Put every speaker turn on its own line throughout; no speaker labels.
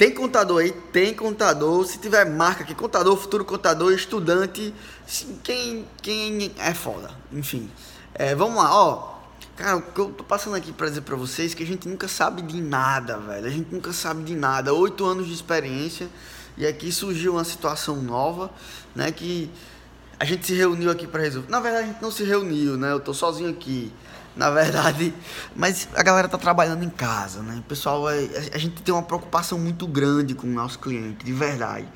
tem contador aí? Tem contador. Se tiver marca aqui, contador, futuro contador, estudante, quem, quem é foda. Enfim, é, vamos lá, ó. Cara, o que eu tô passando aqui pra dizer pra vocês é que a gente nunca sabe de nada, velho. A gente nunca sabe de nada. Oito anos de experiência e aqui surgiu uma situação nova, né? Que a gente se reuniu aqui para resolver. Na verdade, a gente não se reuniu, né? Eu tô sozinho aqui na verdade. Mas a galera tá trabalhando em casa, né? O pessoal, é, a gente tem uma preocupação muito grande com o nosso cliente, de verdade.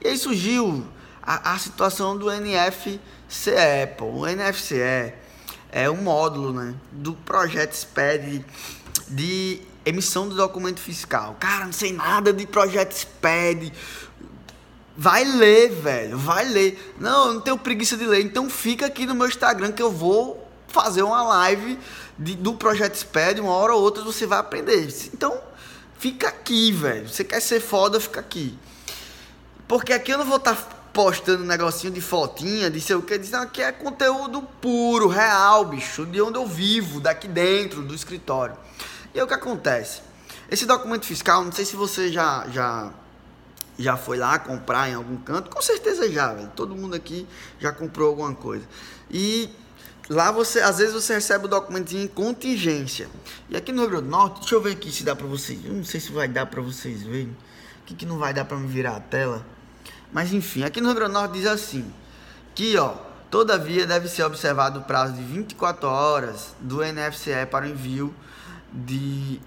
E aí surgiu a, a situação do NFCE. Pô. O NFCE é um módulo, né? Do projeto SPED de emissão do documento fiscal. Cara, não sei nada de projeto SPED. Vai ler, velho, vai ler. Não, eu não tenho preguiça de ler. Então fica aqui no meu Instagram que eu vou fazer uma live de, do Projeto SPED, uma hora ou outra você vai aprender. Então, fica aqui, velho. Você quer ser foda, fica aqui. Porque aqui eu não vou estar tá postando um negocinho de fotinha, de sei o que, dizendo que é conteúdo puro, real, bicho, de onde eu vivo, daqui dentro do escritório. E aí o que acontece? Esse documento fiscal, não sei se você já já já foi lá comprar em algum canto, com certeza já, velho. Todo mundo aqui já comprou alguma coisa. E Lá você, às vezes você recebe o documentinho em contingência. E aqui no Rio Grande do Norte, deixa eu ver aqui se dá pra vocês. Eu não sei se vai dar pra vocês verem. O que, que não vai dar pra me virar a tela. Mas enfim, aqui no Rio Grande do Norte diz assim: que ó, todavia deve ser observado o prazo de 24 horas do NFCE para o envio de,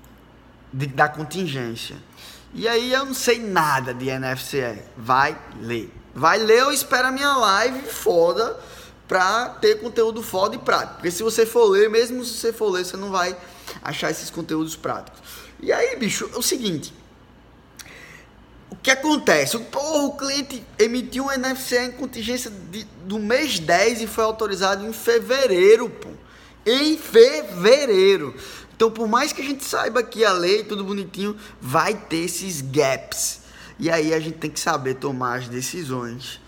de da contingência. E aí eu não sei nada de NFCE. Vai ler. Vai ler ou espera a minha live foda para ter conteúdo foda e prático. Porque se você for ler, mesmo se você for ler, você não vai achar esses conteúdos práticos. E aí, bicho, é o seguinte. O que acontece? Porra, o cliente emitiu um NFC em contingência de, do mês 10 e foi autorizado em fevereiro, pô. Em fevereiro. Então, por mais que a gente saiba que a lei, tudo bonitinho, vai ter esses gaps. E aí a gente tem que saber tomar as decisões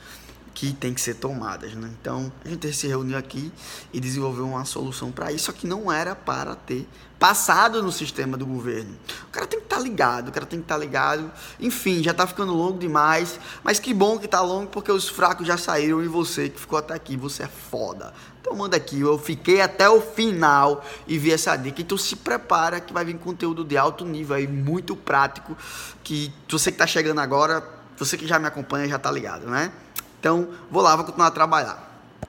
que tem que ser tomadas. Né? Então, a gente se reuniu aqui e desenvolveu uma solução para isso, só que não era para ter passado no sistema do governo. O cara tem que estar tá ligado, o cara tem que estar tá ligado. Enfim, já está ficando longo demais, mas que bom que está longo porque os fracos já saíram e você que ficou até aqui, você é foda. Então manda aqui, eu fiquei até o final e vi essa dica. Então se prepara que vai vir conteúdo de alto nível aí, muito prático, que você que está chegando agora, você que já me acompanha já está ligado, né? Então, vou lá, vou continuar a trabalhar.